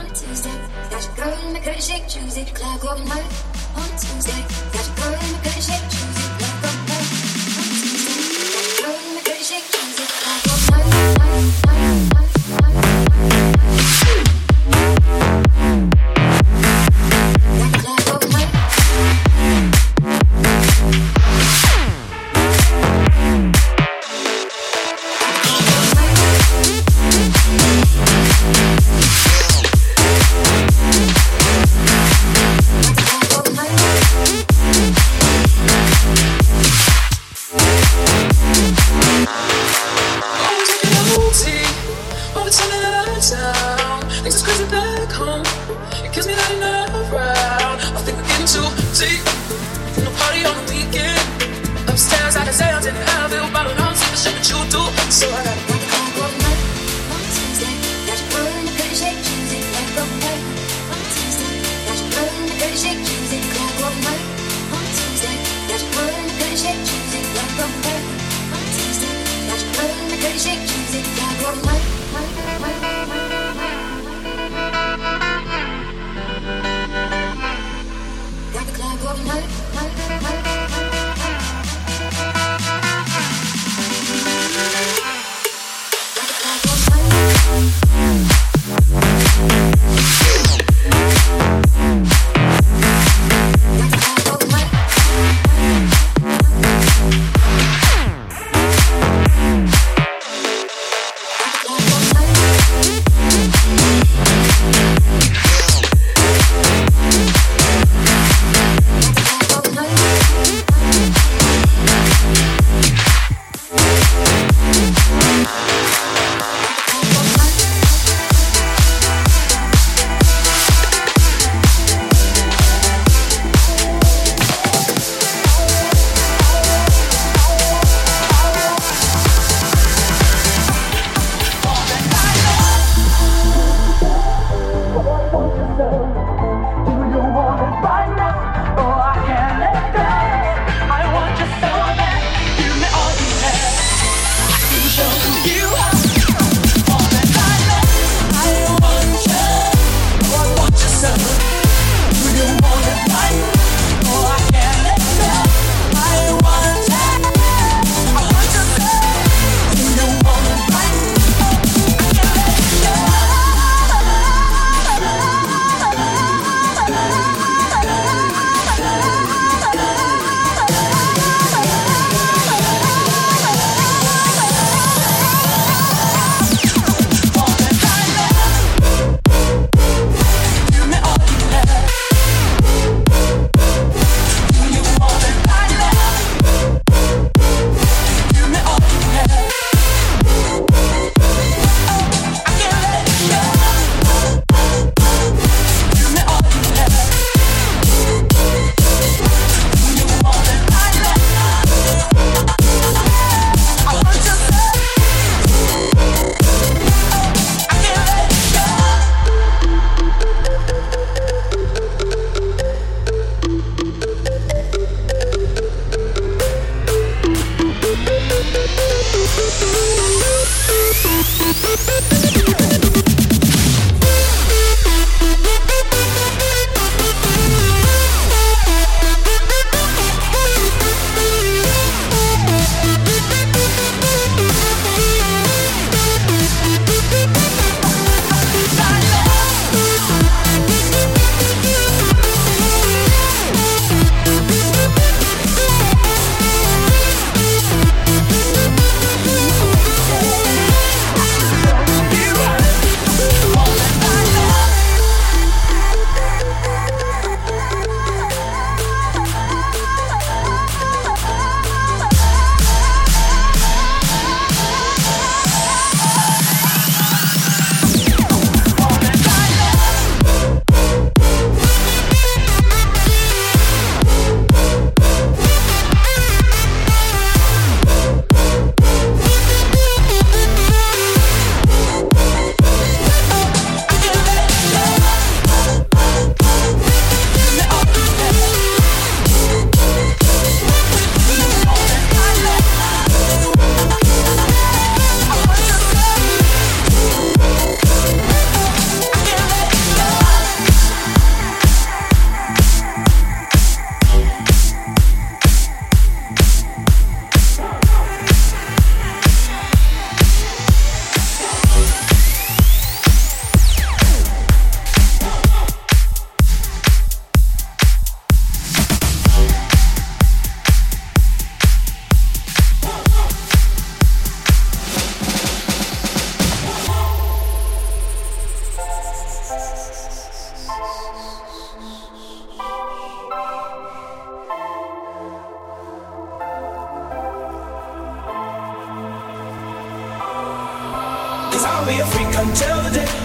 on Tuesday. Got your girl in my good shape Tuesday. Club going hard on Tuesday. Got your girl in my good shape Tuesday.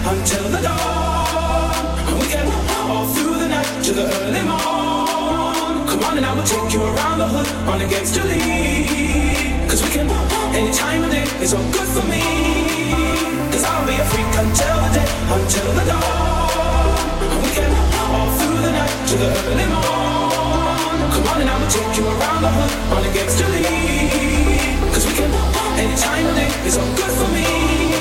Until the dawn. We can all through the night to the early morn. Come on and I will take you around the hood on against your lead. Cause we can, any time of day is all good for me. Cause I'll be a freak until the day, until the dawn. We can all through the night to the early morn. Come on and I will take you around the hood on against your lead. Cause we can, any time of day is all good for me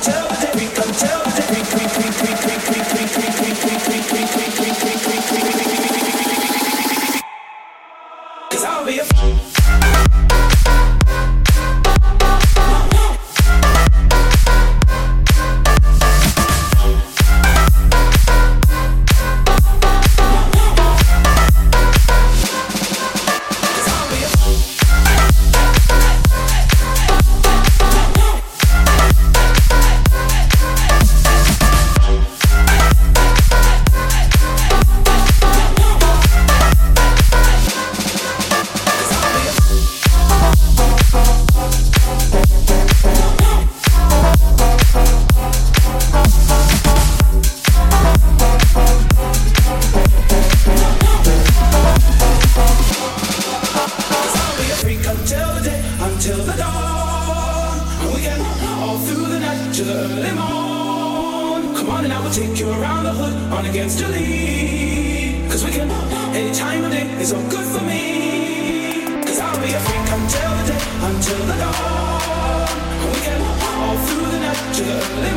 tell morn. Come on and I will take you around the hood on against your lead. Cause we can, any time of day is all good for me. Cause I'll be a freak until the day, until the dawn. And we can all through the night to the early.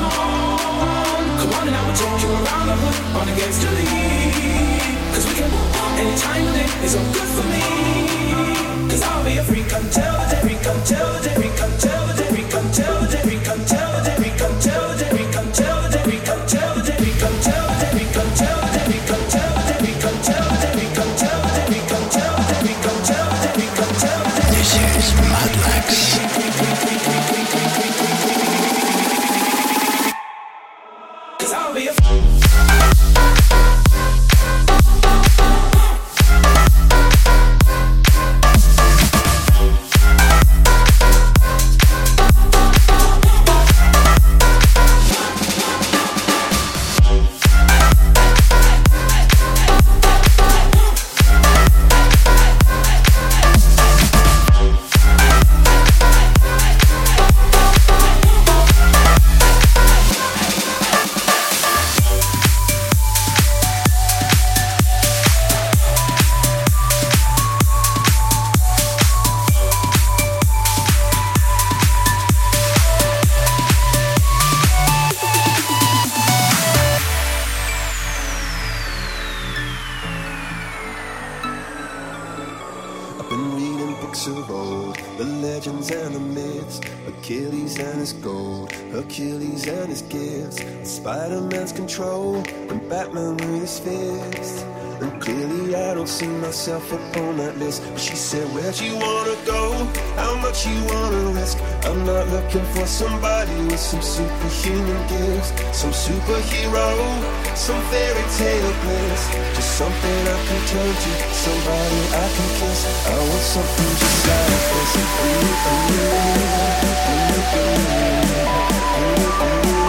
Come on and I will take you around the hood on against your lead. Cause we can, any time of day is all good for me. Cause I'll be a freak until the day, freak until the day, freak until the day, freak until the day, clearly I don't see myself upon that list. But she said, Where'd you wanna go? How much you wanna risk? I'm not looking for somebody with some superhuman gifts, some superhero, some fairy tale bliss. Just something I can turn to, somebody I can kiss. I want something just like this. Ooh, ooh, ooh,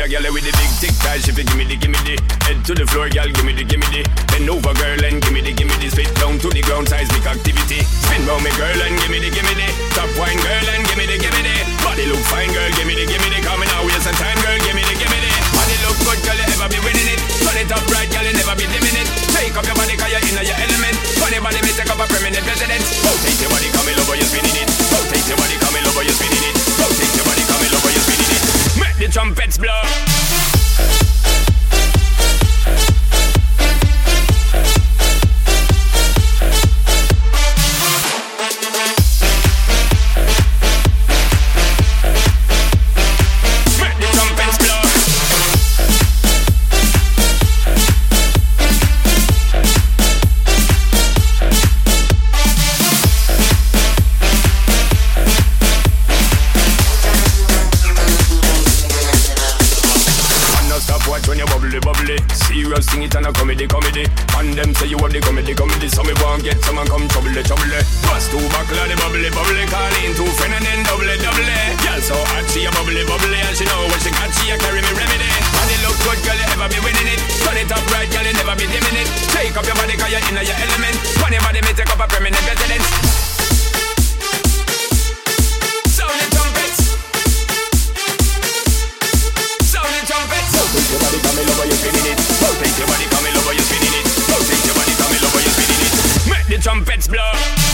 with a girl with the big tick thighs. If you give me the, give me the head to the floor, girl, give me the, give me the bend over, girl, and give me the, give me the spit down to the ground seismic activity. Spin round me, girl, and give me the, give me the top wine, girl, and give me the, give me the body look fine, girl, give me the, give me the coming out waste some time, girl, give me the, give me the body look good, girl, you ever be winning it. Turn it up right, girl, you never be dimming it. Take up your body, cause you're in your element. Funny body, me take up a permanent residence. Rotate your body, come over, you're spinning it. Rotate your body, come over, you're spinning it. the trumpets blow. trumpets blow.